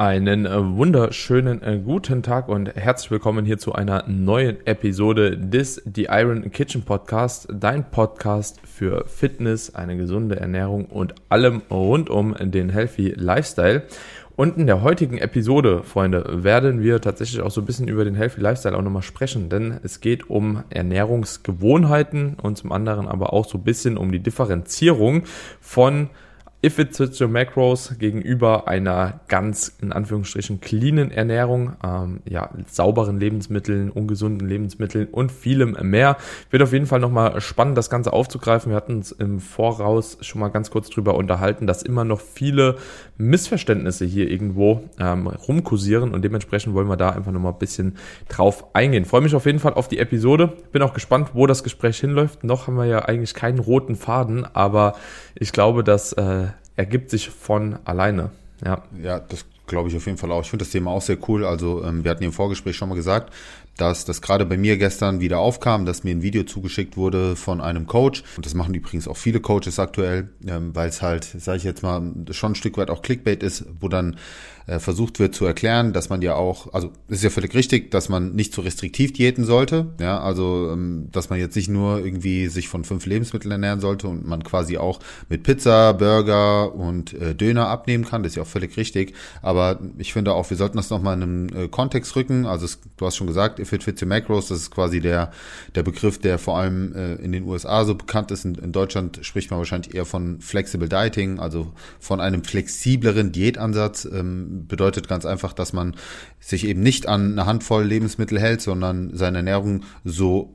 Einen äh, wunderschönen äh, guten Tag und herzlich willkommen hier zu einer neuen Episode des The Iron Kitchen Podcast, dein Podcast für Fitness, eine gesunde Ernährung und allem rund um den Healthy Lifestyle. Und in der heutigen Episode, Freunde, werden wir tatsächlich auch so ein bisschen über den Healthy Lifestyle auch nochmal sprechen, denn es geht um Ernährungsgewohnheiten und zum anderen aber auch so ein bisschen um die Differenzierung von If it fits your macros gegenüber einer ganz in Anführungsstrichen cleanen Ernährung, ähm, ja, sauberen Lebensmitteln, ungesunden Lebensmitteln und vielem mehr. Wird auf jeden Fall nochmal spannend, das Ganze aufzugreifen. Wir hatten uns im Voraus schon mal ganz kurz drüber unterhalten, dass immer noch viele Missverständnisse hier irgendwo ähm, rumkursieren und dementsprechend wollen wir da einfach nochmal ein bisschen drauf eingehen. Freue mich auf jeden Fall auf die Episode. Bin auch gespannt, wo das Gespräch hinläuft. Noch haben wir ja eigentlich keinen roten Faden, aber ich glaube, dass äh, ergibt sich von alleine. Ja, ja das glaube ich auf jeden Fall auch. Ich finde das Thema auch sehr cool. Also ähm, wir hatten im Vorgespräch schon mal gesagt, dass das gerade bei mir gestern wieder aufkam, dass mir ein Video zugeschickt wurde von einem Coach. Und das machen übrigens auch viele Coaches aktuell, ähm, weil es halt, sage ich jetzt mal, schon ein Stück weit auch Clickbait ist, wo dann äh, versucht wird zu erklären, dass man ja auch, also ist ja völlig richtig, dass man nicht zu restriktiv diäten sollte. Ja, also ähm, dass man jetzt nicht nur irgendwie sich von fünf Lebensmitteln ernähren sollte und man quasi auch mit Pizza, Burger und äh, Döner abnehmen kann. Das ist ja auch völlig richtig. Aber ich finde auch, wir sollten das nochmal in einen äh, Kontext rücken. Also es, du hast schon gesagt, Fit Fit Macros, das ist quasi der, der Begriff, der vor allem äh, in den USA so bekannt ist. In, in Deutschland spricht man wahrscheinlich eher von Flexible Dieting, also von einem flexibleren Diätansatz. Ähm, bedeutet ganz einfach, dass man sich eben nicht an eine Handvoll Lebensmittel hält, sondern seine Ernährung so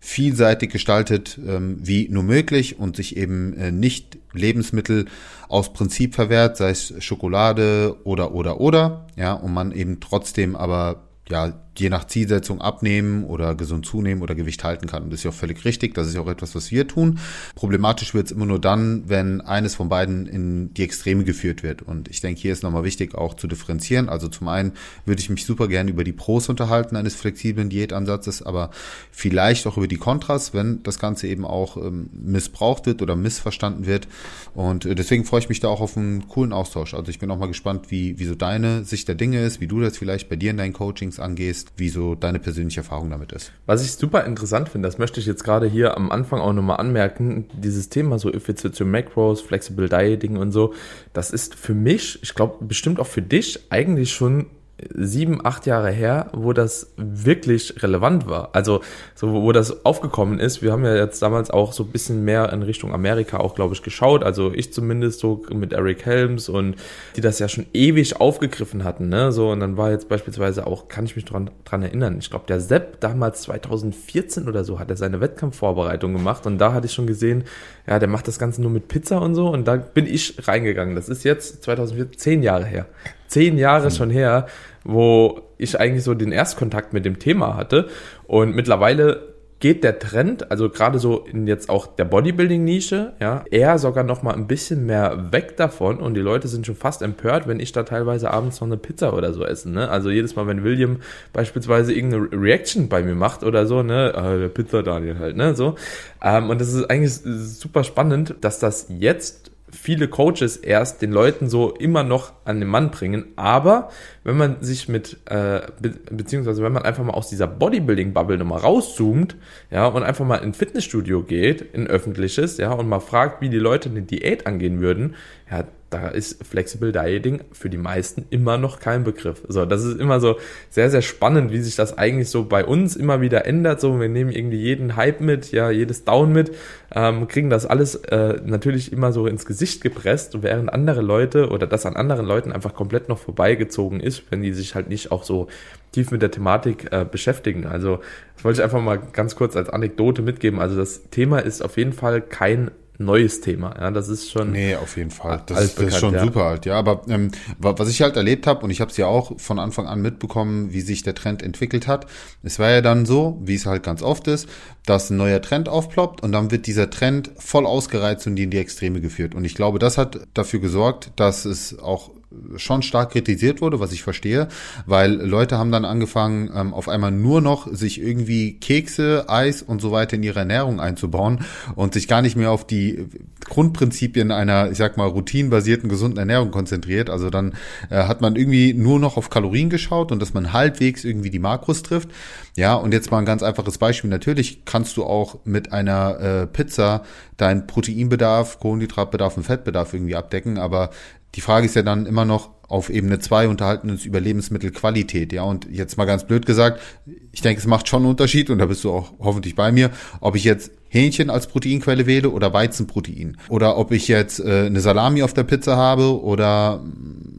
vielseitig gestaltet ähm, wie nur möglich und sich eben äh, nicht Lebensmittel aus Prinzip verwehrt, sei es Schokolade oder oder oder, ja, und man eben trotzdem aber ja je nach Zielsetzung abnehmen oder gesund zunehmen oder Gewicht halten kann. Und das ist ja auch völlig richtig. Das ist ja auch etwas, was wir tun. Problematisch wird es immer nur dann, wenn eines von beiden in die Extreme geführt wird. Und ich denke, hier ist nochmal wichtig auch zu differenzieren. Also zum einen würde ich mich super gerne über die Pros unterhalten eines flexiblen Diätansatzes, aber vielleicht auch über die Kontras, wenn das Ganze eben auch ähm, missbraucht wird oder missverstanden wird. Und äh, deswegen freue ich mich da auch auf einen coolen Austausch. Also ich bin auch mal gespannt, wie, wie so deine Sicht der Dinge ist, wie du das vielleicht bei dir in deinen Coachings angehst wie so deine persönliche Erfahrung damit ist. Was ich super interessant finde, das möchte ich jetzt gerade hier am Anfang auch nochmal anmerken, dieses Thema so to Macros, Flexible Dieting und so, das ist für mich, ich glaube bestimmt auch für dich eigentlich schon sieben, acht Jahre her, wo das wirklich relevant war. Also, so, wo das aufgekommen ist. Wir haben ja jetzt damals auch so ein bisschen mehr in Richtung Amerika auch, glaube ich, geschaut. Also ich zumindest so mit Eric Helms und die das ja schon ewig aufgegriffen hatten, ne? So, und dann war jetzt beispielsweise auch, kann ich mich dran, dran erinnern, ich glaube, der Sepp damals 2014 oder so hat er seine Wettkampfvorbereitung gemacht und da hatte ich schon gesehen, ja, der macht das Ganze nur mit Pizza und so und da bin ich reingegangen. Das ist jetzt 2014, zehn Jahre her zehn Jahre mhm. schon her, wo ich eigentlich so den Erstkontakt mit dem Thema hatte. Und mittlerweile geht der Trend, also gerade so in jetzt auch der Bodybuilding-Nische, ja, eher sogar noch mal ein bisschen mehr weg davon und die Leute sind schon fast empört, wenn ich da teilweise abends noch eine Pizza oder so esse, ne? Also jedes Mal, wenn William beispielsweise irgendeine Reaction bei mir macht oder so, ne, äh, der Pizza Daniel halt, ne, so. Ähm, und das ist eigentlich super spannend, dass das jetzt viele Coaches erst den Leuten so immer noch an den Mann bringen. Aber wenn man sich mit, äh, be beziehungsweise wenn man einfach mal aus dieser Bodybuilding-Bubble nochmal rauszoomt, ja, und einfach mal in ein Fitnessstudio geht, in öffentliches, ja, und mal fragt, wie die Leute eine Diät angehen würden, ja, da ist Flexible Dieting für die meisten immer noch kein Begriff. So, das ist immer so sehr, sehr spannend, wie sich das eigentlich so bei uns immer wieder ändert. So, wir nehmen irgendwie jeden Hype mit, ja, jedes Down mit, ähm, kriegen das alles äh, natürlich immer so ins Gesicht gepresst, während andere Leute oder das an anderen Leuten einfach komplett noch vorbeigezogen ist, wenn die sich halt nicht auch so tief mit der Thematik äh, beschäftigen. Also, das wollte ich einfach mal ganz kurz als Anekdote mitgeben. Also, das Thema ist auf jeden Fall kein neues Thema. Ja, das ist schon. Nee, auf jeden Fall. Das, ist, das ist schon ja. super alt, ja. Aber ähm, was ich halt erlebt habe, und ich habe es ja auch von Anfang an mitbekommen, wie sich der Trend entwickelt hat. Es war ja dann so, wie es halt ganz oft ist, dass ein neuer Trend aufploppt und dann wird dieser Trend voll ausgereizt und in die Extreme geführt. Und ich glaube, das hat dafür gesorgt, dass es auch schon stark kritisiert wurde, was ich verstehe, weil Leute haben dann angefangen, ähm, auf einmal nur noch sich irgendwie Kekse, Eis und so weiter in ihre Ernährung einzubauen und sich gar nicht mehr auf die Grundprinzipien einer, ich sag mal, routinenbasierten gesunden Ernährung konzentriert. Also dann äh, hat man irgendwie nur noch auf Kalorien geschaut und dass man halbwegs irgendwie die Makros trifft. Ja, und jetzt mal ein ganz einfaches Beispiel. Natürlich kannst du auch mit einer äh, Pizza deinen Proteinbedarf, Kohlenhydratbedarf und Fettbedarf irgendwie abdecken, aber die Frage ist ja dann immer noch auf Ebene 2 unterhalten uns über Lebensmittelqualität, ja. Und jetzt mal ganz blöd gesagt, ich denke, es macht schon einen Unterschied und da bist du auch hoffentlich bei mir, ob ich jetzt Hähnchen als Proteinquelle wähle oder Weizenprotein. Oder ob ich jetzt äh, eine Salami auf der Pizza habe oder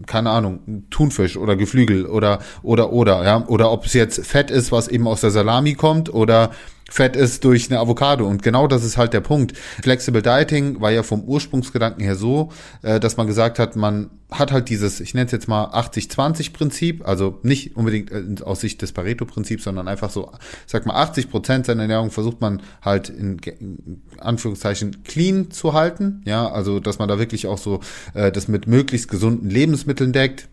keine Ahnung, Thunfisch oder Geflügel oder oder oder, ja. Oder ob es jetzt Fett ist, was eben aus der Salami kommt oder Fett ist durch eine Avocado. Und genau das ist halt der Punkt. Flexible Dieting war ja vom Ursprungsgedanken her so, äh, dass man gesagt hat, man hat halt dieses, ich nenne es jetzt mal 80-20-Prinzip, also nicht unbedingt äh, aus Sicht des Pareto-Prinzips, sondern einfach so, sag mal, 80 Prozent seiner Ernährung versucht man halt in, in Anführungszeichen clean zu halten. Ja, also dass man da wirklich auch so äh, das mit möglichst gesunden Lebensmitteln deckt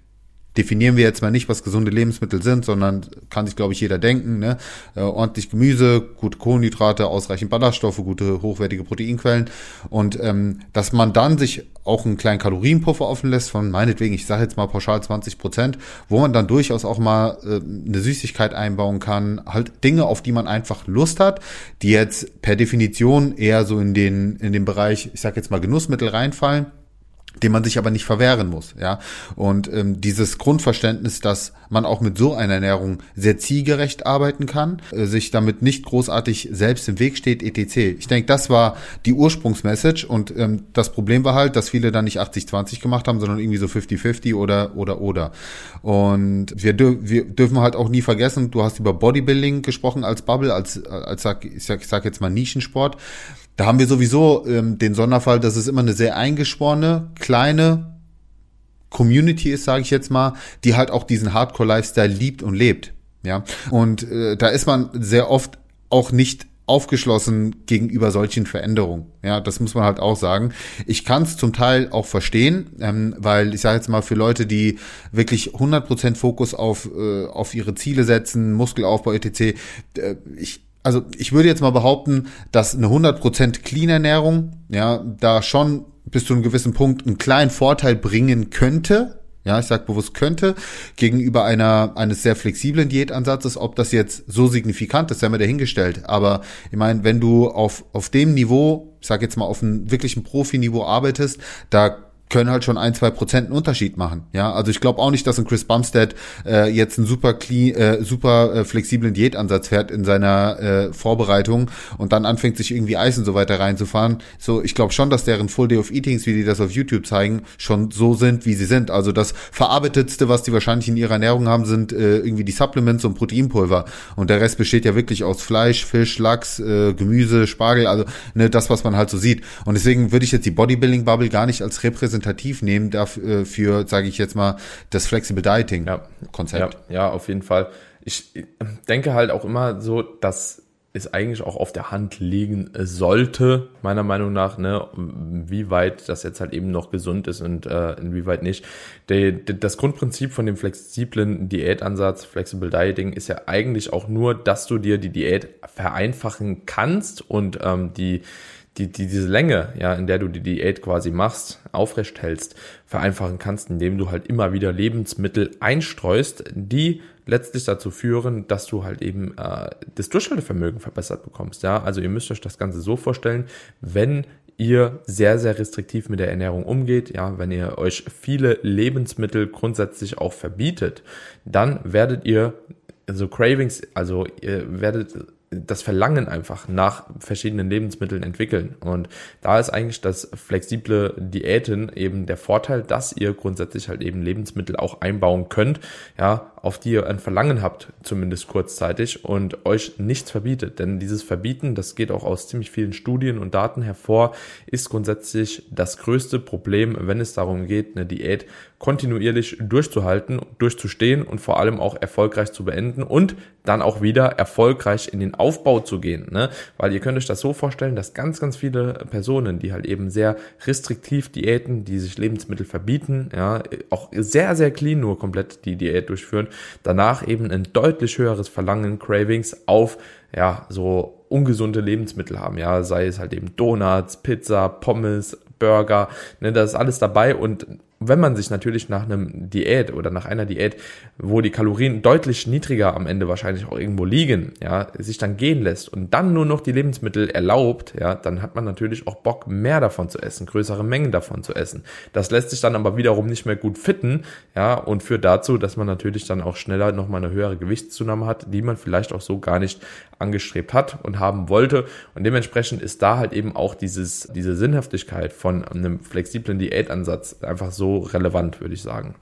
definieren wir jetzt mal nicht, was gesunde Lebensmittel sind, sondern kann sich, glaube ich, jeder denken. Ne? Äh, ordentlich Gemüse, gute Kohlenhydrate, ausreichend Ballaststoffe, gute hochwertige Proteinquellen. Und ähm, dass man dann sich auch einen kleinen Kalorienpuffer offen lässt von meinetwegen, ich sage jetzt mal pauschal 20 Prozent, wo man dann durchaus auch mal äh, eine Süßigkeit einbauen kann, halt Dinge, auf die man einfach Lust hat, die jetzt per Definition eher so in den in den Bereich, ich sage jetzt mal Genussmittel reinfallen dem man sich aber nicht verwehren muss, ja. Und ähm, dieses Grundverständnis, dass man auch mit so einer Ernährung sehr zielgerecht arbeiten kann, äh, sich damit nicht großartig selbst im Weg steht, etc. Ich denke, das war die Ursprungsmessage und ähm, das Problem war halt, dass viele dann nicht 80-20 gemacht haben, sondern irgendwie so 50-50 oder oder oder. Und wir, dür wir dürfen halt auch nie vergessen, du hast über Bodybuilding gesprochen als Bubble, als als sag, ich sag, ich sag jetzt mal Nischensport. Da haben wir sowieso ähm, den Sonderfall, dass es immer eine sehr eingeschworene, kleine Community ist, sage ich jetzt mal, die halt auch diesen Hardcore-Lifestyle liebt und lebt. Ja, und äh, da ist man sehr oft auch nicht aufgeschlossen gegenüber solchen Veränderungen. Ja, das muss man halt auch sagen. Ich kann es zum Teil auch verstehen, ähm, weil ich sage jetzt mal für Leute, die wirklich 100% Fokus auf, äh, auf ihre Ziele setzen, Muskelaufbau etc., äh, ich, also ich würde jetzt mal behaupten, dass eine 100% Clean Ernährung, ja, da schon bis zu einem gewissen Punkt einen kleinen Vorteil bringen könnte, ja, ich sage bewusst könnte, gegenüber einer eines sehr flexiblen Diätansatzes, ob das jetzt so signifikant ist, sei mir dahingestellt. Aber ich meine, wenn du auf, auf dem Niveau, ich sage jetzt mal auf einem wirklichen Profiniveau arbeitest, da können halt schon ein, zwei Prozent einen Unterschied machen. Ja, also ich glaube auch nicht, dass ein Chris Bumstead äh, jetzt einen super clean, äh, super äh, flexiblen Diätansatz fährt in seiner äh, Vorbereitung und dann anfängt sich irgendwie Eis und so weiter reinzufahren. So, ich glaube schon, dass deren Full Day of Eatings, wie die das auf YouTube zeigen, schon so sind, wie sie sind. Also das verarbeitetste, was die wahrscheinlich in ihrer Ernährung haben, sind äh, irgendwie die Supplements und Proteinpulver und der Rest besteht ja wirklich aus Fleisch, Fisch, Lachs, äh, Gemüse, Spargel, also ne, das, was man halt so sieht. Und deswegen würde ich jetzt die Bodybuilding Bubble gar nicht als repräsentativ repräsentativ nehmen dafür, äh, für, sage ich jetzt mal, das Flexible Dieting Konzept. Ja, ja, auf jeden Fall. Ich denke halt auch immer so, dass es eigentlich auch auf der Hand liegen sollte, meiner Meinung nach, ne, wie weit das jetzt halt eben noch gesund ist und äh, inwieweit nicht. De, de, das Grundprinzip von dem flexiblen Diätansatz, Flexible Dieting, ist ja eigentlich auch nur, dass du dir die Diät vereinfachen kannst und ähm, die die, die, diese Länge, ja, in der du die Diät quasi machst, aufrecht hältst, vereinfachen kannst, indem du halt immer wieder Lebensmittel einstreust, die letztlich dazu führen, dass du halt eben äh, das Durchhaltevermögen verbessert bekommst. Ja, also ihr müsst euch das Ganze so vorstellen, wenn ihr sehr, sehr restriktiv mit der Ernährung umgeht, ja, wenn ihr euch viele Lebensmittel grundsätzlich auch verbietet, dann werdet ihr so Cravings, also ihr werdet das Verlangen einfach nach verschiedenen Lebensmitteln entwickeln. Und da ist eigentlich das flexible Diäten eben der Vorteil, dass ihr grundsätzlich halt eben Lebensmittel auch einbauen könnt, ja, auf die ihr ein Verlangen habt, zumindest kurzzeitig, und euch nichts verbietet. Denn dieses Verbieten, das geht auch aus ziemlich vielen Studien und Daten hervor, ist grundsätzlich das größte Problem, wenn es darum geht, eine Diät kontinuierlich durchzuhalten, durchzustehen und vor allem auch erfolgreich zu beenden und dann auch wieder erfolgreich in den Aufbau zu gehen. Ne? Weil ihr könnt euch das so vorstellen, dass ganz, ganz viele Personen, die halt eben sehr restriktiv Diäten, die sich Lebensmittel verbieten, ja, auch sehr, sehr clean nur komplett die Diät durchführen, danach eben ein deutlich höheres Verlangen, Cravings auf ja, so ungesunde Lebensmittel haben, ja, sei es halt eben Donuts, Pizza, Pommes, Burger, ne, das ist alles dabei und wenn man sich natürlich nach einem Diät oder nach einer Diät, wo die Kalorien deutlich niedriger am Ende wahrscheinlich auch irgendwo liegen, ja, sich dann gehen lässt und dann nur noch die Lebensmittel erlaubt, ja, dann hat man natürlich auch Bock, mehr davon zu essen, größere Mengen davon zu essen. Das lässt sich dann aber wiederum nicht mehr gut fitten, ja, und führt dazu, dass man natürlich dann auch schneller nochmal eine höhere Gewichtszunahme hat, die man vielleicht auch so gar nicht angestrebt hat und haben wollte. Und dementsprechend ist da halt eben auch dieses, diese Sinnhaftigkeit von einem flexiblen Diätansatz einfach so relevant, würde ich sagen.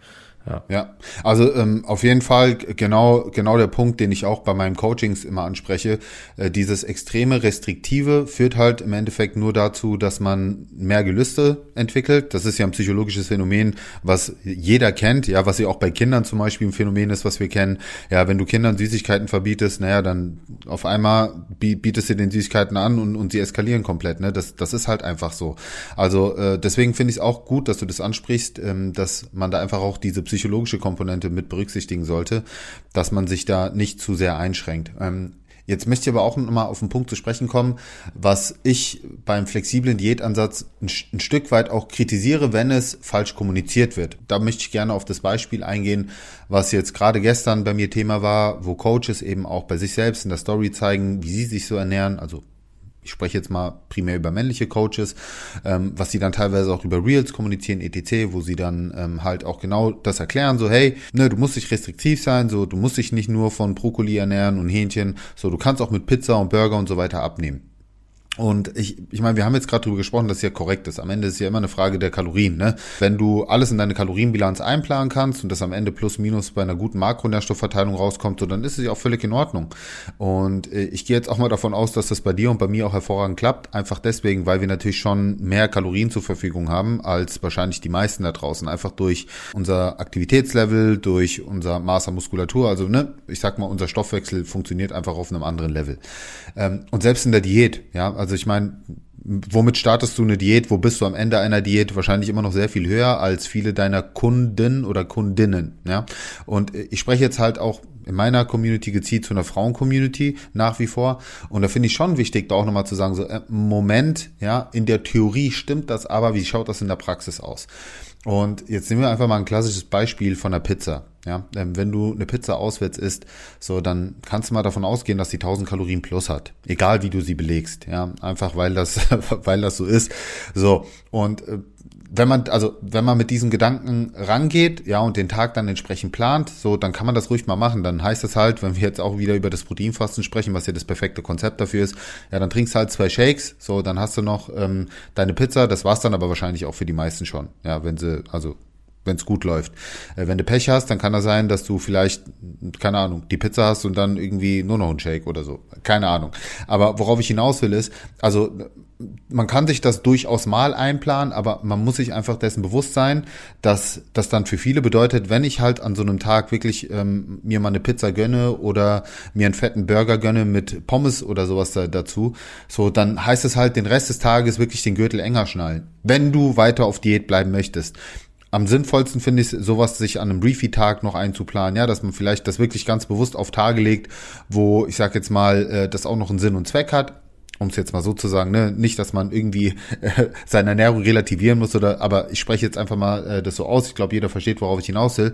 Ja. ja, also ähm, auf jeden Fall genau genau der Punkt, den ich auch bei meinen Coachings immer anspreche. Äh, dieses extreme Restriktive führt halt im Endeffekt nur dazu, dass man mehr Gelüste entwickelt. Das ist ja ein psychologisches Phänomen, was jeder kennt, ja, was ja auch bei Kindern zum Beispiel ein Phänomen ist, was wir kennen. Ja, wenn du Kindern Süßigkeiten verbietest, naja, dann auf einmal bietest du den Süßigkeiten an und, und sie eskalieren komplett. Ne? Das, das ist halt einfach so. Also äh, deswegen finde ich es auch gut, dass du das ansprichst, ähm, dass man da einfach auch diese psychologische Komponente mit berücksichtigen sollte, dass man sich da nicht zu sehr einschränkt. Ähm, Jetzt möchte ich aber auch nochmal auf den Punkt zu sprechen kommen, was ich beim flexiblen Diätansatz ein, ein, Stück weit auch kritisiere, wenn es falsch kommuniziert wird. Da möchte ich gerne auf das Beispiel eingehen, was jetzt gerade gestern bei mir Thema war, wo Coaches eben auch bei sich selbst in der Story zeigen, wie sie sich so ernähren, also ich spreche jetzt mal primär über männliche Coaches, ähm, was sie dann teilweise auch über Reels kommunizieren, etc., wo sie dann ähm, halt auch genau das erklären, so hey, ne, du musst dich restriktiv sein, so du musst dich nicht nur von Brokkoli ernähren und Hähnchen, so du kannst auch mit Pizza und Burger und so weiter abnehmen. Und ich, ich meine, wir haben jetzt gerade darüber gesprochen, dass es ja korrekt ist. Am Ende ist ja immer eine Frage der Kalorien. Ne? Wenn du alles in deine Kalorienbilanz einplanen kannst und das am Ende plus minus bei einer guten Makronährstoffverteilung rauskommt, so dann ist es ja auch völlig in Ordnung. Und äh, ich gehe jetzt auch mal davon aus, dass das bei dir und bei mir auch hervorragend klappt. Einfach deswegen, weil wir natürlich schon mehr Kalorien zur Verfügung haben als wahrscheinlich die meisten da draußen. Einfach durch unser Aktivitätslevel, durch unser Maß an Muskulatur. Also ne, ich sag mal, unser Stoffwechsel funktioniert einfach auf einem anderen Level. Ähm, und selbst in der Diät, ja, also ich meine, womit startest du eine Diät? Wo bist du am Ende einer Diät? Wahrscheinlich immer noch sehr viel höher als viele deiner Kunden oder Kundinnen. Ja, und ich spreche jetzt halt auch in meiner Community gezielt zu einer Frauen-Community nach wie vor. Und da finde ich schon wichtig, da auch nochmal zu sagen, so, äh, Moment, ja, in der Theorie stimmt das, aber wie schaut das in der Praxis aus? Und jetzt nehmen wir einfach mal ein klassisches Beispiel von der Pizza. Ja, ähm, wenn du eine Pizza auswärts isst, so dann kannst du mal davon ausgehen, dass die 1000 Kalorien plus hat, egal wie du sie belegst. Ja, einfach weil das, weil das so ist. So und äh, wenn man, also wenn man mit diesen Gedanken rangeht, ja, und den Tag dann entsprechend plant, so, dann kann man das ruhig mal machen. Dann heißt das halt, wenn wir jetzt auch wieder über das Proteinfasten sprechen, was ja das perfekte Konzept dafür ist, ja, dann trinkst halt zwei Shakes, so, dann hast du noch ähm, deine Pizza, das war's dann aber wahrscheinlich auch für die meisten schon. Ja, wenn sie, also wenn es gut läuft. Äh, wenn du Pech hast, dann kann das sein, dass du vielleicht, keine Ahnung, die Pizza hast und dann irgendwie nur noch einen Shake oder so. Keine Ahnung. Aber worauf ich hinaus will ist, also man kann sich das durchaus mal einplanen, aber man muss sich einfach dessen bewusst sein, dass das dann für viele bedeutet, wenn ich halt an so einem Tag wirklich ähm, mir mal eine Pizza gönne oder mir einen fetten Burger gönne mit Pommes oder sowas da, dazu, so dann heißt es halt den Rest des Tages wirklich den Gürtel enger schnallen, wenn du weiter auf Diät bleiben möchtest am sinnvollsten finde ich sowas sich an einem Refeed-Tag noch einzuplanen, ja, dass man vielleicht das wirklich ganz bewusst auf Tage legt, wo ich sag jetzt mal, äh, das auch noch einen Sinn und Zweck hat, um es jetzt mal so zu sagen, ne, nicht, dass man irgendwie äh, seine Ernährung relativieren muss oder, aber ich spreche jetzt einfach mal äh, das so aus. Ich glaube, jeder versteht, worauf ich hinaus will.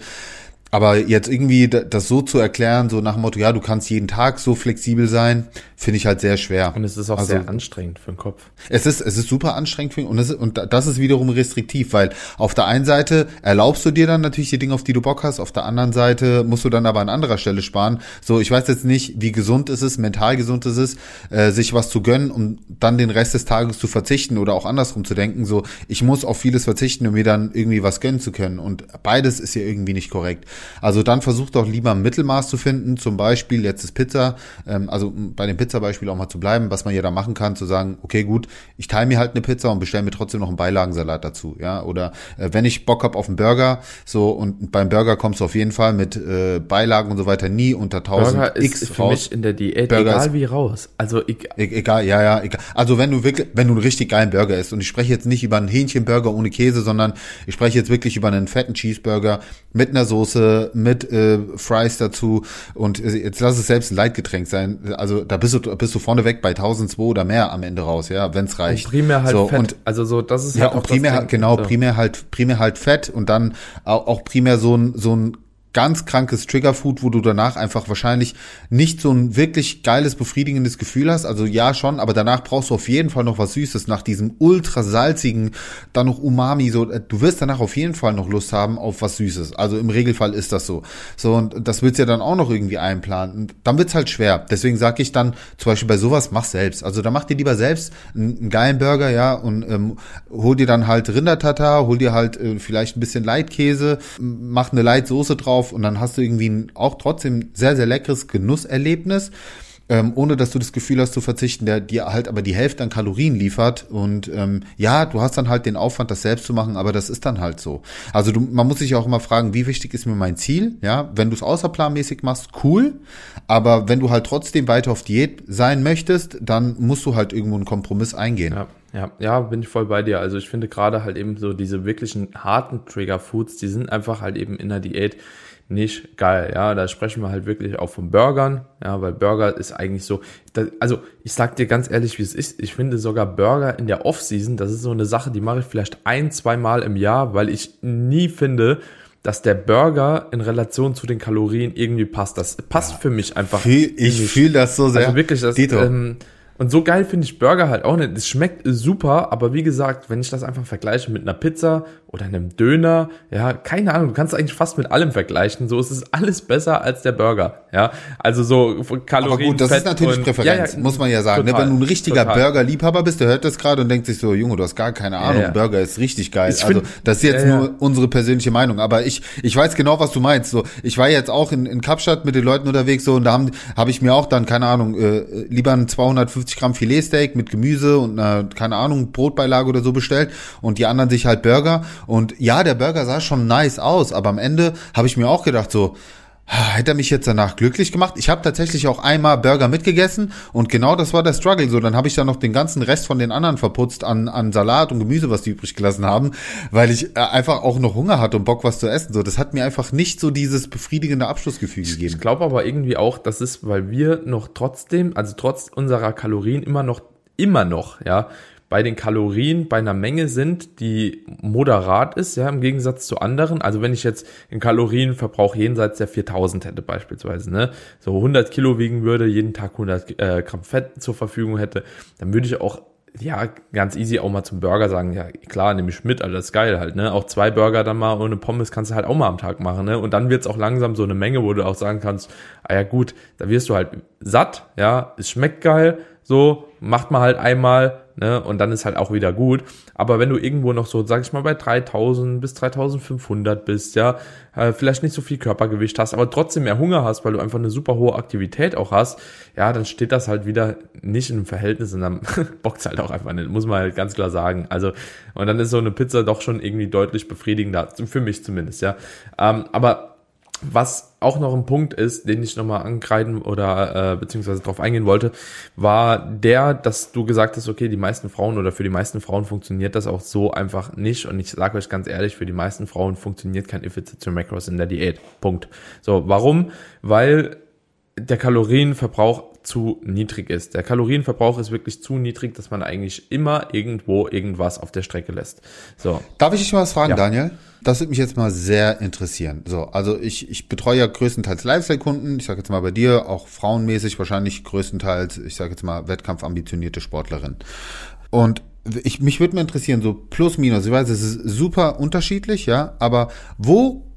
Aber jetzt irgendwie das so zu erklären, so nach dem Motto, ja, du kannst jeden Tag so flexibel sein, finde ich halt sehr schwer. Und es ist auch also, sehr anstrengend für den Kopf. Es ist, es ist super anstrengend für, und, es, und das ist wiederum restriktiv, weil auf der einen Seite erlaubst du dir dann natürlich die Dinge, auf die du Bock hast, auf der anderen Seite musst du dann aber an anderer Stelle sparen. So, ich weiß jetzt nicht, wie gesund ist es, mental gesund ist es, äh, sich was zu gönnen, um dann den Rest des Tages zu verzichten oder auch andersrum zu denken, so, ich muss auf vieles verzichten, um mir dann irgendwie was gönnen zu können. Und beides ist ja irgendwie nicht korrekt. Also dann versuch doch lieber ein Mittelmaß zu finden, zum Beispiel jetzt ist Pizza, ähm, also bei dem Pizza-Beispiel auch mal zu bleiben, was man ja da machen kann, zu sagen, okay gut, ich teile mir halt eine Pizza und bestelle mir trotzdem noch einen Beilagensalat dazu, ja, oder äh, wenn ich Bock hab auf einen Burger, so und beim Burger kommst du auf jeden Fall mit äh, Beilagen und so weiter nie unter 1000 Burger X ist für raus. mich in der Diät Burger egal wie raus. Also ich, E egal, ja, ja, egal. Also wenn du wirklich, wenn du einen richtig geilen Burger isst und ich spreche jetzt nicht über einen Hähnchenburger ohne Käse, sondern ich spreche jetzt wirklich über einen fetten Cheeseburger mit einer Soße, mit äh, Fries dazu und äh, jetzt lass es selbst ein Leitgetränk sein. Also da bist du bist du vorneweg bei 1002 oder mehr am Ende raus, ja, wenn's reicht. primär halt so, Fett. Und also so, das ist ja, halt und auch primär, halt- genau, So. primär halt, primär halt Fett und dann auch, auch primär so ein, so ein ganz krankes Triggerfood, wo du danach einfach wahrscheinlich nicht so ein wirklich geiles, befriedigendes Gefühl hast. Also ja schon, aber danach brauchst du auf jeden Fall noch was Süßes nach diesem ultra salzigen, dann noch Umami, so, äh, du wirst danach auf jeden Fall noch Lust haben auf was Süßes. Also im Regelfall ist das so. So, und das willst du ja dann auch noch irgendwie einplanen. Dann wird's halt schwer. Deswegen sage ich dann, zum Beispiel bei sowas, mach selbst. Also da mach dir lieber selbst einen, einen geilen Burger, ja, und ähm, hol dir dann halt Rindertatar, hol dir halt äh, vielleicht ein bisschen Leitkäse, mach eine Leitsoße drauf und dann hast du irgendwie auch trotzdem sehr, sehr leckeres Genusserlebnis. Ähm, ohne dass du das Gefühl hast zu verzichten, der dir halt aber die Hälfte an Kalorien liefert. Und ähm, ja, du hast dann halt den Aufwand, das selbst zu machen, aber das ist dann halt so. Also du, man muss sich auch immer fragen, wie wichtig ist mir mein Ziel? Ja, wenn du es außerplanmäßig machst, cool. Aber wenn du halt trotzdem weiter auf Diät sein möchtest, dann musst du halt irgendwo einen Kompromiss eingehen. Ja, ja, ja, bin ich voll bei dir. Also ich finde gerade halt eben so diese wirklichen harten Trigger-Foods, die sind einfach halt eben in der Diät nicht geil. Ja, da sprechen wir halt wirklich auch von Burgern. Ja, weil Burger ist eigentlich so, da, also ich sag dir ganz ehrlich, wie es ist. Ich finde sogar Burger in der Off-Season, das ist so eine Sache, die mache ich vielleicht ein, zwei Mal im Jahr, weil ich nie finde, dass der Burger in Relation zu den Kalorien irgendwie passt. Das passt für mich einfach. Fühl, ich fühle das so sehr. Also wirklich, das, Dito. ähm, und so geil finde ich Burger halt auch nicht. Es schmeckt super, aber wie gesagt, wenn ich das einfach vergleiche mit einer Pizza oder einem Döner, ja, keine Ahnung, du kannst eigentlich fast mit allem vergleichen. So ist es alles besser als der Burger, ja. Also so Kalorien. Aber gut, das Fett ist natürlich und- Präferenz, Ja, ja, muss man ja sagen. ne? total, Wenn du ein richtiger. Burger-Liebhaber bist, der hört das gerade und denkt sich so, Junge, du hast gar keine Ahnung, ja. Burger ist richtig geil. Ich also das ist jetzt nur unsere persönliche Meinung, aber ich ich weiß genau, was du meinst. So, ich war jetzt auch in, in Kapstadt mit den Leuten unterwegs so und da habe ich mir auch dann keine Ahnung äh, lieber ein 250 Gramm Filetsteak mit Gemüse und einer, keine Ahnung Brotbeilage oder so bestellt und die anderen sich halt Burger. Und ja, der Burger sah schon nice aus, aber am Ende habe ich mir auch gedacht so Hätte er mich jetzt danach glücklich gemacht? Ich habe tatsächlich auch einmal Burger mitgegessen und genau das war der Struggle. So, dann habe ich dann noch den ganzen Rest von den anderen verputzt an, an Salat und Gemüse, was die übrig gelassen haben, weil ich äh, einfach auch noch Hunger hatte und Bock was zu essen. So, das hat mir einfach nicht so dieses befriedigende Abschlussgefühl Ich gegeben. glaube aber irgendwie auch, das ist, weil wir noch trotzdem, also trotz unserer Kalorien immer noch, immer noch, ja, bei den Kalorien bei einer Menge sind, die moderat ist, ja, im Gegensatz zu anderen. Also wenn ich jetzt einen Kalorienverbrauch jenseits der 4000 hätte beispielsweise, ne, so 100 Kilo wiegen würde, jeden Tag 100 äh, Gramm Fett zur Verfügung hätte, dann würde ich auch ja, ganz easy auch mal zum Burger sagen, ja, klar, nehme ich mit, alles geil halt, ne? Auch zwei Burger dann mal ohne Pommes kannst du halt auch mal am Tag machen, ne? Und dann wird's auch langsam so eine Menge, wo du auch sagen kannst, ah ja gut, da wirst du halt satt, ja, es schmeckt geil, so, macht man halt einmal, ne? Und dann ist halt auch wieder gut. Aber wenn du irgendwo noch so, sag ich mal, bei 3000 bis 3500 bist, ja, äh, vielleicht nicht so viel Körpergewicht hast, aber trotzdem mehr Hunger hast, weil du einfach eine super hohe Aktivität auch hast, ja, dann steht das halt wieder nicht einem Verhältnis und dann bockt's halt auch einfach nicht, muss man halt ganz klar sagen. Also, und dann ist so eine Pizza doch schon irgendwie deutlich befriedigender, für mich zumindest, ja. Ähm, aber was auch noch ein Punkt ist, den ich nochmal ankreiden oder äh, beziehungsweise drauf eingehen wollte, war der, dass du gesagt hast, okay, die meisten Frauen oder für die meisten Frauen funktioniert das auch so einfach nicht. Und ich sage euch ganz ehrlich, für die meisten Frauen funktioniert kein Effiziency Macros in der Diät. Punkt. So, warum? Weil der Kalorienverbrauch zu niedrig ist. Der Kalorienverbrauch ist wirklich zu niedrig, dass man eigentlich immer irgendwo irgendwas auf der Strecke lässt. So, Darf ich dich mal was fragen, Ja. Daniel? Das würde mich jetzt mal sehr interessieren. So, also ich, ich betreue ja größtenteils Lifestyle-Kunden. Ich sage jetzt mal bei dir, auch frauenmäßig wahrscheinlich größtenteils, ich sage jetzt mal wettkampfambitionierte Sportlerin. Und ich, mich würde mal interessieren, so plus minus, ich weiß, es ist super unterschiedlich, ja, aber wo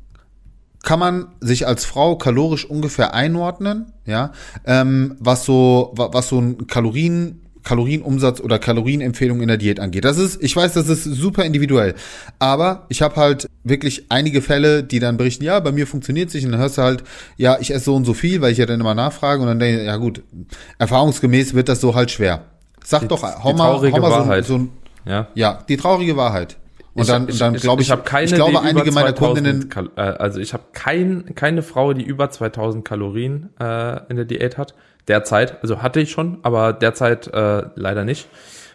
kann man sich als Frau kalorisch ungefähr einordnen, ja, ähm, was so, wa- was so ein Kalorien Kalorienumsatz oder Kalorienempfehlung in der Diät angeht. Das ist, ich weiß, das ist super individuell. Aber ich habe halt wirklich einige Fälle, die dann berichten, ja, bei mir funktioniert sich und dann hörst du halt, ja, ich esse so und so viel, weil ich ja dann immer nachfrage und dann denke ich, ja gut, erfahrungsgemäß wird das so halt schwer. Sag Die- doch, die hau mal, traurige hau mal Wahrheit. so, so ein, Ja. ja, die traurige Wahrheit. Und dann, ich, dann glaube ich, ich habe keine, ich glaube, einige meiner 2000 Kundinnen, äh, also ich habe kein, keine Frau, die über 2000 Kalorien äh, in der Diät hat. Derzeit, also hatte ich schon, aber derzeit äh, leider nicht.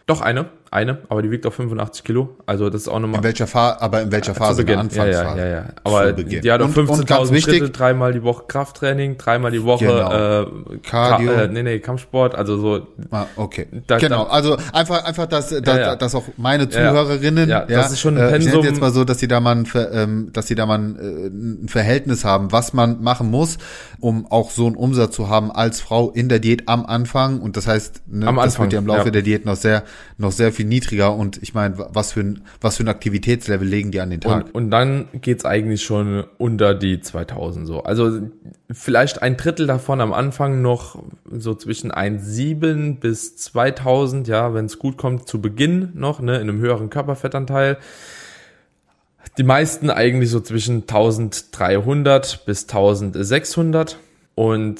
Doch eine, eine, aber die wiegt auf 85 Kilo. Also das ist auch nochmal in welcher Phase, aber in welcher Phase? zu Beginn. Der Ja, ja, Anfangsphase. ja, ja. Aber die hat ganz 15.000 wichtig- Schritte, dreimal die Woche Krafttraining, dreimal die Woche Genau. äh, Cardio. Ka äh, nee, nee, Kampfsport, also so Ah, okay. Da- genau, da- also einfach, einfach, dass, dass, ja. dass auch meine Ja, ja. Zuhörerinnen, Ja, das ist schon ein äh, ich Pensum. jetzt mal so, dass sie da mal ein, ähm, dass sie da mal ein, äh, ein Verhältnis haben, was man machen muss, um auch so einen Umsatz zu haben als Frau in der Diät am Anfang. Und das heißt, ne, Am das Anfang, wird ja im Laufe der Diät noch sehr, noch sehr viel niedriger. Und ich meine, was für ein, was für ein Aktivitätslevel legen die an den Tag? Und, und dann geht's eigentlich schon unter die 2000 so. Also vielleicht ein Drittel davon am Anfang noch so zwischen 1,7 bis 2000, ja, wenn es gut kommt, zu Beginn noch, ne, in einem höheren Körperfettanteil. Die meisten eigentlich so zwischen 1300 bis 1600. Und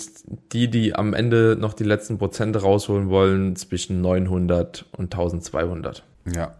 die, die am Ende noch die letzten Prozente rausholen wollen, zwischen 900 und 1200. Ja.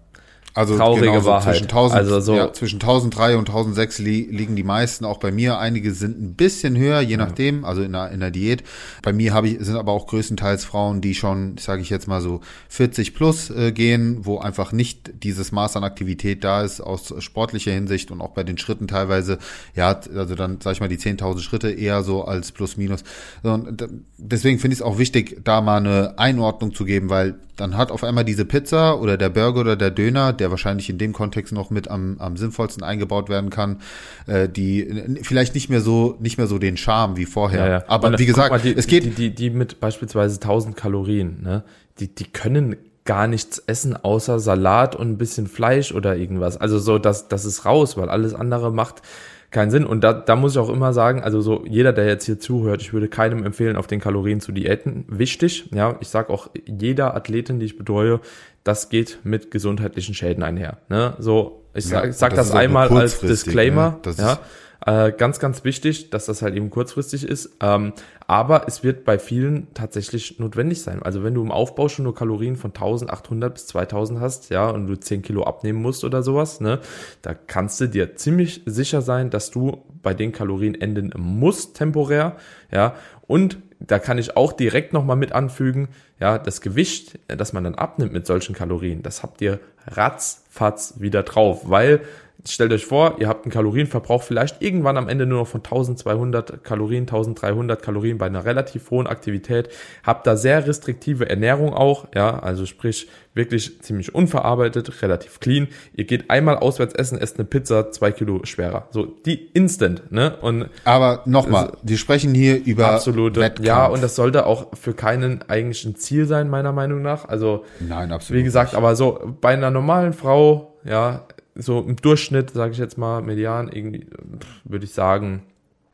Also Traurige genau so Wahrheit. zwischen 1000, Also so- ja, zwischen 1003 und 1006 li liegen die meisten, auch bei mir. Einige sind ein bisschen höher, je nachdem, also in der, in der Diät. Bei mir habe ich, sind aber auch größtenteils Frauen, die schon, sage ich jetzt mal so, 40 plus äh, gehen, wo einfach nicht dieses Maß an Aktivität da ist aus sportlicher Hinsicht und auch bei den Schritten teilweise, ja, also dann sage ich mal die 10.000 Schritte eher so als plus minus. Und deswegen finde ich es auch wichtig, da mal eine Einordnung zu geben, weil dann hat auf einmal diese Pizza oder der Burger oder der Döner, der wahrscheinlich in dem Kontext noch mit am, am sinnvollsten eingebaut werden kann, äh, die vielleicht nicht mehr so nicht mehr so den Charme wie vorher. Aber Und wie gesagt, mal, die, es geht die, die, die mit beispielsweise 1000 Kalorien, ne, die, die können gar nichts essen außer Salat und ein bisschen Fleisch oder irgendwas. Also so, das, das ist raus, weil alles andere macht keinen Sinn. Und da, da muss ich auch immer sagen, also so jeder, der jetzt hier zuhört, ich würde keinem empfehlen, auf den Kalorien zu diäten. Wichtig, ja, ich sage auch jeder Athletin, die ich betreue, das geht mit gesundheitlichen Schäden einher. Ne? So, ich Ja, sag, das das, einmal als kurzfristig, Disclaimer. ne? Das ja. ist- Äh, ganz, ganz wichtig, dass das halt eben kurzfristig ist. Ähm, aber es wird bei vielen tatsächlich notwendig sein. Also wenn du im Aufbau schon nur Kalorien von 1800 bis 2000 hast, ja, und du 10 Kilo abnehmen musst oder sowas, ne, da kannst du dir ziemlich sicher sein, dass du bei den Kalorien enden musst, temporär, ja. Und da kann ich auch direkt nochmal mit anfügen, ja, das Gewicht, das man dann abnimmt mit solchen Kalorien, das habt ihr ratzfatz wieder drauf, weil Stellt euch vor, ihr habt einen Kalorienverbrauch vielleicht irgendwann am Ende nur noch von 1200 Kalorien, 1300 Kalorien bei einer relativ hohen Aktivität. Habt da sehr restriktive Ernährung auch, ja, also sprich wirklich ziemlich unverarbeitet, relativ clean. Ihr geht einmal auswärts essen, esst eine Pizza, zwei Kilo schwerer. So, die instant, ne? Und aber nochmal, wir sprechen hier über absolute, Wettkampf. ja, und das sollte auch für keinen eigentlich ein Ziel sein, meiner Meinung nach. Also, Nein, absolut. wie gesagt, aber so bei einer normalen Frau, ja, so im Durchschnitt, sage ich jetzt mal, median, irgendwie, würde ich sagen,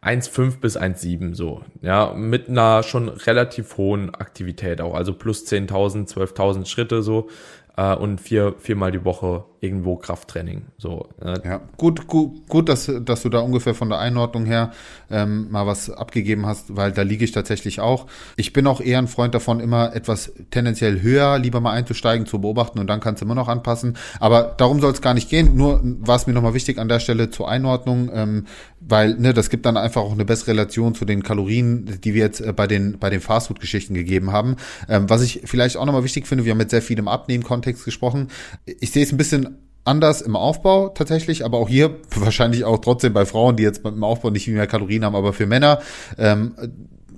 1,5 bis 1,7 so, ja, mit einer schon relativ hohen Aktivität auch, also plus 10.000, 12.000 Schritte so äh, und vier, viermal die Woche irgendwo Krafttraining, so. Äh, Ja, gut, gut, gut, dass, dass du da ungefähr von der Einordnung her ähm, mal was abgegeben hast, weil da liege ich tatsächlich auch. Ich bin auch eher ein Freund davon, immer etwas tendenziell höher lieber mal einzusteigen, zu beobachten und dann kannst du immer noch anpassen. Aber darum soll es gar nicht gehen. Nur war es mir nochmal wichtig an der Stelle zur Einordnung, ähm, weil ne, das gibt dann einfach auch eine bessere Relation zu den Kalorien, die wir jetzt äh, bei den bei den Fastfood-Geschichten gegeben haben. Ähm, was ich vielleicht auch nochmal wichtig finde, wir haben mit sehr viel im Abnehmen-Kontext gesprochen. Ich sehe es ein bisschen anders im Aufbau tatsächlich, aber auch hier wahrscheinlich auch trotzdem bei Frauen, die jetzt beim Aufbau nicht viel mehr Kalorien haben, aber für Männer ähm,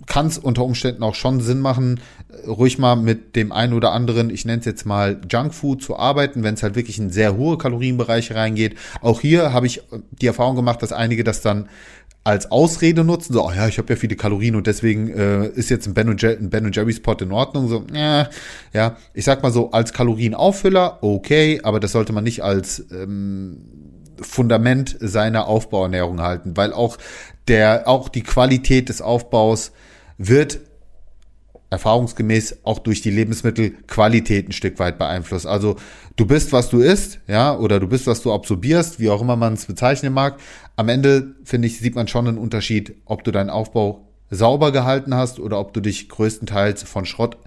kann es unter Umständen auch schon Sinn machen, äh, ruhig mal mit dem einen oder anderen, ich nenne es jetzt mal Junkfood zu arbeiten, wenn es halt wirklich in sehr hohe Kalorienbereiche reingeht. Auch hier habe ich äh, die Erfahrung gemacht, dass einige das dann als Ausrede nutzen, so, oh ja, ich habe ja viele Kalorien und deswegen äh, ist jetzt ein Ben, und Jer ein ben Jerry's Pot in Ordnung. So, ja, ja, ich sag mal so, als Kalorienauffüller, okay, aber das sollte man nicht als ähm, Fundament seiner Aufbauernährung halten, weil auch der, auch die Qualität des Aufbaus wird erfahrungsgemäß auch durch die Lebensmittelqualität ein Stück weit beeinflusst. Also du bist, was du isst, ja, oder du bist, was du absorbierst, wie auch immer man es bezeichnen mag. Am Ende, finde ich, sieht man schon einen Unterschied, ob du deinen Aufbau sauber gehalten hast oder ob du dich größtenteils von Schrott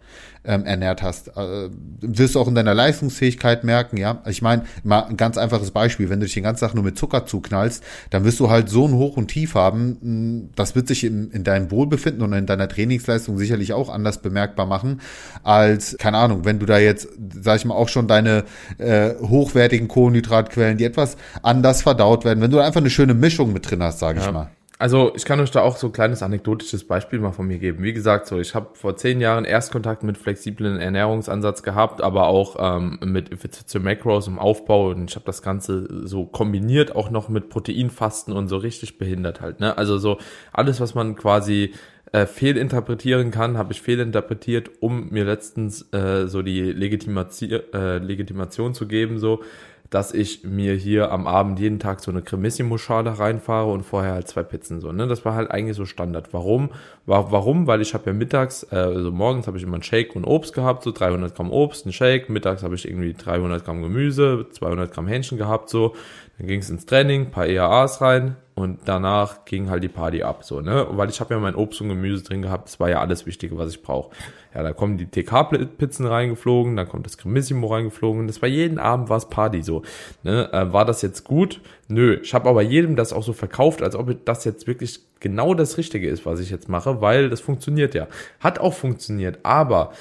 ähm, ernährt hast. Äh, wirst du auch in deiner Leistungsfähigkeit merken, ja. Ich meine, mal ein ganz einfaches Beispiel, wenn du dich den ganzen Tag nur mit Zucker zuknallst, dann wirst du halt so ein Hoch und Tief haben, hm, das wird sich in, in deinem Wohlbefinden und in deiner Trainingsleistung sicherlich auch anders bemerkbar machen, als, keine Ahnung, wenn du da jetzt, sag ich mal, auch schon deine äh, hochwertigen Kohlenhydratquellen, die etwas anders verdaut werden, wenn du da einfach eine schöne Mischung mit drin hast, sage ja. ich mal. Also ich kann euch da auch so ein kleines anekdotisches Beispiel mal von mir geben. Wie gesagt, so ich habe vor zehn Jahren Erstkontakt mit flexiblen Ernährungsansatz gehabt, aber auch ähm, mit Effizienz Macros im Aufbau und ich habe das Ganze so kombiniert auch noch mit Proteinfasten und so richtig behindert halt. Ne? Also so alles, was man quasi äh, fehlinterpretieren kann, habe ich fehlinterpretiert, um mir letztens äh, so die Legitimation, äh, Legitimation zu geben, so dass ich mir hier am Abend jeden Tag so eine Cremissimo-Schale reinfahre und vorher halt zwei Pizzen so. Ne? Das war halt eigentlich so Standard. Warum? War, warum? Weil ich habe ja mittags, äh, also morgens habe ich immer einen Shake und Obst gehabt, so 300 Gramm Obst, ein Shake. Mittags habe ich irgendwie 300 Gramm Gemüse, 200 Gramm Hähnchen gehabt, so. Dann ging es ins Training, paar EAAs rein, und danach ging halt die Party ab, so, ne? Weil ich habe ja mein Obst und Gemüse drin gehabt, das war ja alles Wichtige, was ich brauche. Ja, da kommen die TK-Pizzen reingeflogen, dann kommt das Cremissimo reingeflogen, das war jeden Abend war es Party, so. Ne? Äh, war das jetzt gut? Nö. Ich habe aber jedem das auch so verkauft, als ob das jetzt wirklich genau das Richtige ist, was ich jetzt mache, weil das funktioniert ja. Hat auch funktioniert, aber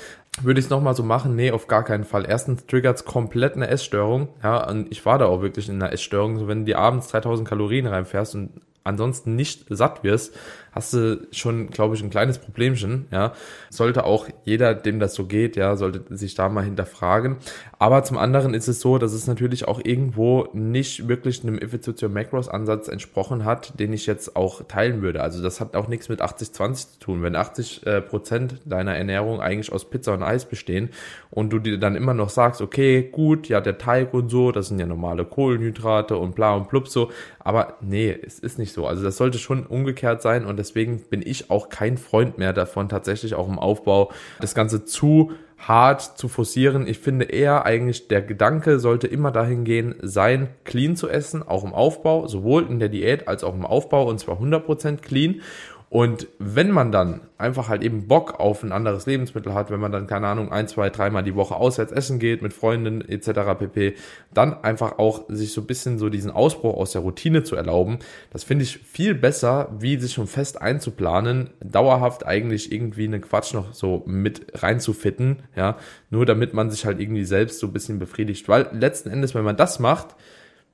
würde ich es nochmal so machen? Nee, auf gar keinen Fall. Erstens triggert es komplett eine Essstörung. Ja, und ich war da auch wirklich in einer Essstörung. So, wenn du dir abends 3000 Kalorien reinfährst und ansonsten nicht satt wirst, hast du schon, glaube ich, ein kleines Problemchen, ja. Sollte auch jeder, dem das so geht, ja, sollte sich da mal hinterfragen. Aber zum anderen ist es so, dass es natürlich auch irgendwo nicht wirklich einem Effizienz Macros Ansatz entsprochen hat, den ich jetzt auch teilen würde. Also das hat auch nichts mit 80-20 zu tun. Wenn 80 äh, Prozent deiner Ernährung eigentlich aus Pizza und Eis bestehen und du dir dann immer noch sagst, okay, gut, ja, der Teig und so, das sind ja normale Kohlenhydrate und bla und blub so. Aber nee, es ist nicht so. Also das sollte schon umgekehrt sein und deswegen bin ich auch kein Freund mehr davon, tatsächlich auch im Aufbau das Ganze zu hart zu forcieren. Ich finde eher eigentlich, der Gedanke sollte immer dahin gehen, sein clean zu essen, auch im Aufbau, sowohl in der Diät als auch im Aufbau und zwar 100% clean und wenn man dann einfach halt eben Bock auf ein anderes Lebensmittel hat, wenn man dann, keine Ahnung, ein, zwei, dreimal die Woche auswärts essen geht mit Freunden etc. pp., dann einfach auch sich so ein bisschen so diesen Ausbruch aus der Routine zu erlauben, das finde ich viel besser, wie sich schon fest einzuplanen, dauerhaft eigentlich irgendwie einen Quatsch noch so mit reinzufitten, ja, nur damit man sich halt irgendwie selbst so ein bisschen befriedigt, weil letzten Endes, wenn man das macht,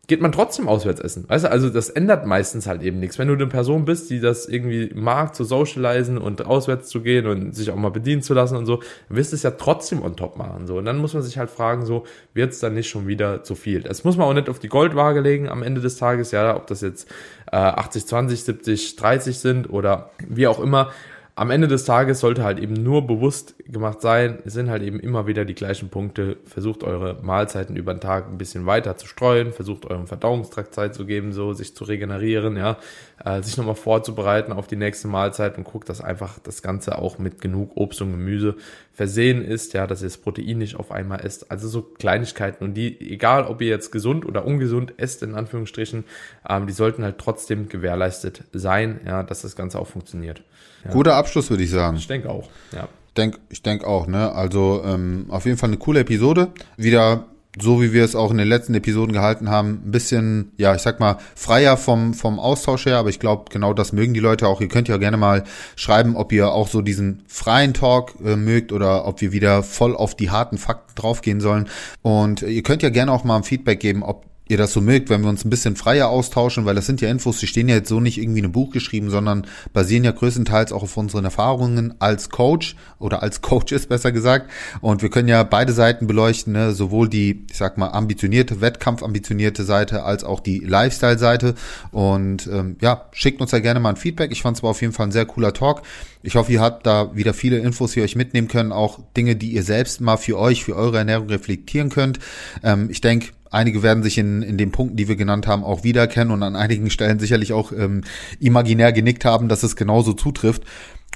geht man trotzdem auswärts essen. Weißt du, also das ändert meistens halt eben nichts. Wenn du eine Person bist, die das irgendwie mag, zu socialisen und auswärts zu gehen und sich auch mal bedienen zu lassen und so, wirst du es ja trotzdem on top machen. So. Und dann muss man sich halt fragen, so, wird es dann nicht schon wieder zu viel? Das muss man auch nicht auf die Goldwaage legen am Ende des Tages, ja, ob das jetzt äh, 80, 20, 70, 30 sind oder wie auch immer am Ende des Tages sollte halt eben nur bewusst gemacht sein, es sind halt eben immer wieder die gleichen Punkte. Versucht eure Mahlzeiten über den Tag ein bisschen weiter zu streuen, versucht eurem Verdauungstrakt Zeit zu geben, so sich zu regenerieren, ja, äh, sich nochmal vorzubereiten auf die nächste Mahlzeit und guckt, dass einfach das Ganze auch mit genug Obst und Gemüse versehen ist, ja, dass ihr das Protein nicht auf einmal esst. Also so Kleinigkeiten und die, egal ob ihr jetzt gesund oder ungesund esst, in Anführungsstrichen, ähm, die sollten halt trotzdem gewährleistet sein, ja, dass das Ganze auch funktioniert. Ja. Guter Abschluss, würde ich sagen. Ich denke auch, ja. Denk, ich denke auch, ne? Also ähm, auf jeden Fall eine coole Episode. Wieder so wie wir es auch in den letzten Episoden gehalten haben, ein bisschen, ja, ich sag mal, freier vom, vom Austausch her, aber ich glaube, genau das mögen die Leute auch. Ihr könnt ja gerne mal schreiben, ob ihr auch so diesen freien Talk äh, mögt oder ob wir wieder voll auf die harten Fakten draufgehen sollen. Und ihr könnt ja gerne auch mal ein Feedback geben, ob ihr das so mögt, wenn wir uns ein bisschen freier austauschen, weil das sind ja Infos, die stehen ja jetzt so nicht irgendwie in einem Buch geschrieben, sondern basieren ja größtenteils auch auf unseren Erfahrungen als Coach oder als Coaches besser gesagt. Und wir können ja beide Seiten beleuchten, ne? sowohl die, ich sag mal, ambitionierte, wettkampfambitionierte Seite als auch die Lifestyle-Seite. Und ähm, ja, schickt uns ja gerne mal ein Feedback. Ich fand es war auf jeden Fall ein sehr cooler Talk. Ich hoffe, ihr habt da wieder viele Infos, die euch mitnehmen können, auch Dinge, die ihr selbst mal für euch, für eure Ernährung reflektieren könnt. Ähm, ich denke, einige werden sich in, in den Punkten, die wir genannt haben, auch wiedererkennen und an einigen Stellen sicherlich auch ähm, imaginär genickt haben, dass es genauso zutrifft.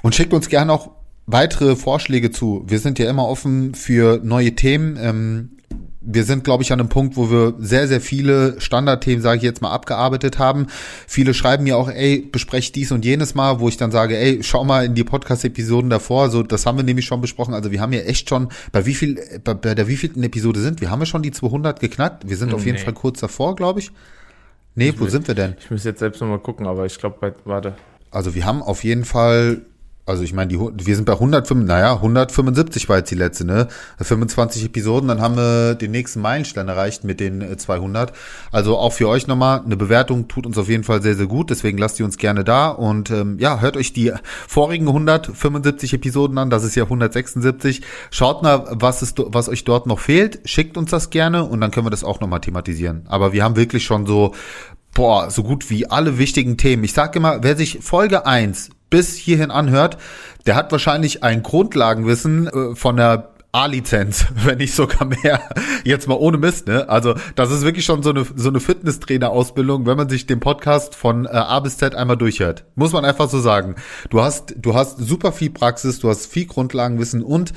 Und schickt uns gerne auch weitere Vorschläge zu. Wir sind ja immer offen für neue Themen. Ähm, wir sind, glaube ich, an einem Punkt, wo wir sehr, sehr viele Standardthemen, sage ich jetzt mal, abgearbeitet haben. Viele schreiben mir auch, ey, besprecht dies und jenes mal, wo ich dann sage, ey, schau mal in die Podcast-Episoden davor. So, das haben wir nämlich schon besprochen. Also wir haben ja echt schon, bei wie viel, bei, bei der wievielten Episode sind wir? Haben wir schon die 200 geknackt? Wir sind auf jeden Nee. Fall kurz davor, glaube ich. Nee, wo will- sind wir denn? Ich muss jetzt selbst nochmal gucken, aber ich glaube, warte. Also wir haben auf jeden Fall, also ich meine, die, wir sind bei 105, naja, 175 war jetzt die letzte, ne? 25 Episoden, dann haben wir den nächsten Meilenstein erreicht mit den äh, 200. Also auch für euch nochmal, eine Bewertung tut uns auf jeden Fall sehr, sehr gut, deswegen lasst ihr uns gerne da und ähm, ja, hört euch die vorigen 175 Episoden an, das ist ja 176. Schaut mal, was, ist, was euch dort noch fehlt, schickt uns das gerne und dann können wir das auch nochmal thematisieren. Aber wir haben wirklich schon so boah, so gut wie alle wichtigen Themen. Ich sage immer, wer sich Folge 1 bis hierhin anhört, der hat wahrscheinlich ein Grundlagenwissen äh, von der A-Lizenz, wenn nicht sogar mehr. Jetzt mal ohne Mist, ne? Also, das ist wirklich schon so eine, so eine Fitnesstrainer-Ausbildung, wenn man sich den Podcast von äh, A bis Z einmal durchhört. Muss man einfach so sagen. Du hast, du hast super viel Praxis, du hast viel Grundlagenwissen und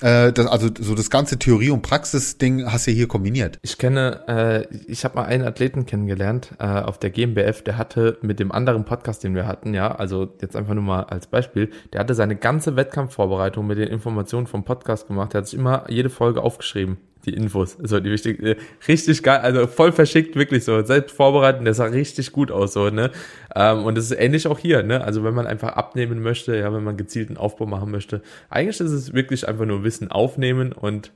äh, das, also so das ganze Theorie- und Praxis-Ding hast du hier kombiniert. Ich kenne, äh, ich habe mal einen Athleten kennengelernt äh, auf der GmbF, der hatte mit dem anderen Podcast, den wir hatten, ja, also jetzt einfach nur mal als Beispiel, der hatte seine ganze Wettkampfvorbereitung mit den Informationen vom Podcast gemacht. Der hat sich immer jede Folge aufgeschrieben, die Infos, so die wichtig, äh, richtig geil, also voll verschickt, wirklich so, selbst vorbereiten, der sah richtig gut aus, so, ne, ähm, und das ist ähnlich auch hier, ne, also wenn man einfach abnehmen möchte, ja, wenn man gezielten Aufbau machen möchte, eigentlich ist es wirklich einfach nur Wissen aufnehmen und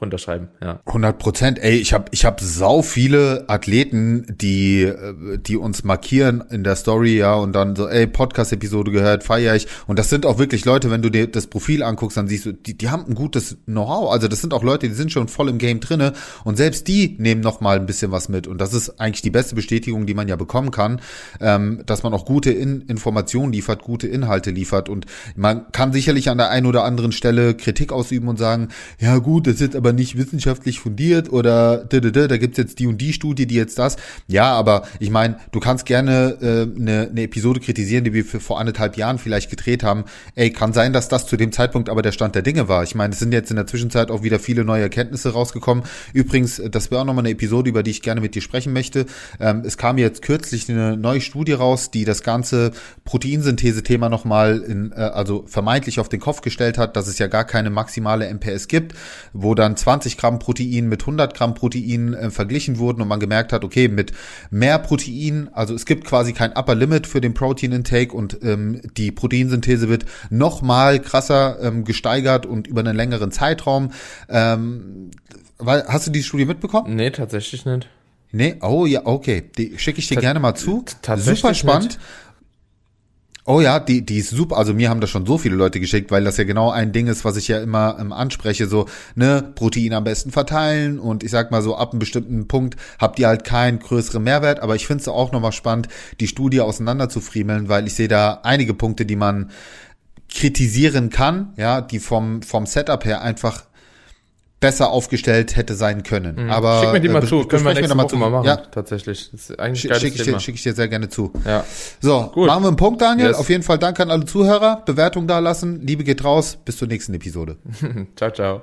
runterschreiben, ja. 100 Prozent. Ey, ich habe ich hab sau viele Athleten, die äh, die uns markieren in der Story, ja, und dann so, ey, Podcast-Episode gehört, feier ich. Und das sind auch wirklich Leute, wenn du dir das Profil anguckst, dann siehst du, die, die haben ein gutes Know-how. Also das sind auch Leute, die sind schon voll im Game drinne und selbst die nehmen noch mal ein bisschen was mit. Und das ist eigentlich die beste Bestätigung, die man ja bekommen kann, ähm, dass man auch gute in Informationen liefert, gute Inhalte liefert. Und man kann sicherlich an der einen oder anderen Stelle Kritik ausüben und sagen, ja gut, das ist jetzt aber nicht wissenschaftlich fundiert oder da, da gibt's jetzt die und die Studie, die jetzt das. Ja, aber ich meine, du kannst gerne äh, eine, eine Episode kritisieren, die wir für vor anderthalb Jahren vielleicht gedreht haben. Ey, kann sein, dass das zu dem Zeitpunkt aber der Stand der Dinge war. Ich meine, es sind jetzt in der Zwischenzeit auch wieder viele neue Erkenntnisse rausgekommen. Übrigens, das wäre auch nochmal eine Episode, über die ich gerne mit dir sprechen möchte. Ähm, es kam jetzt kürzlich eine neue Studie raus, die das ganze Proteinsynthese-Thema nochmal in, äh, also vermeintlich auf den Kopf gestellt hat, dass es ja gar keine maximale MPS gibt, wo dann 20 Gramm Protein mit 100 Gramm Protein äh, verglichen wurden und man gemerkt hat, okay, mit mehr Protein, also es gibt quasi kein Upper Limit für den Protein Intake und ähm, die Proteinsynthese wird nochmal krasser ähm, gesteigert und über einen längeren Zeitraum. Ähm, weil, hast du die Studie mitbekommen? Nee, tatsächlich nicht. Nee, oh ja, okay. Die schicke ich dir Ta- gerne mal zu. Super spannend. nicht. Oh ja, die, die ist super. Also mir haben das schon so viele Leute geschickt, weil das ja genau ein Ding ist, was ich ja immer ähm, anspreche. So, ne, Protein am besten verteilen und ich sag mal so, ab einem bestimmten Punkt habt ihr halt keinen größeren Mehrwert. Aber ich finde es auch nochmal spannend, die Studie auseinander zu friemeln, weil ich sehe da einige Punkte, die man kritisieren kann, ja, die vom, vom Setup her einfach besser aufgestellt hätte sein können. Aber Mhm. Schick mir die äh, mal bes- zu, können wir nächste da Woche mal machen, Ja, tatsächlich. Das ist eigentlich ein Schick, ich schick ich dir sehr gerne zu. Ja. So, Gut. machen wir einen Punkt, Daniel. Yes. Auf jeden Fall danke an alle Zuhörer. Bewertung da lassen. Liebe geht raus. Bis zur nächsten Episode. ciao, ciao.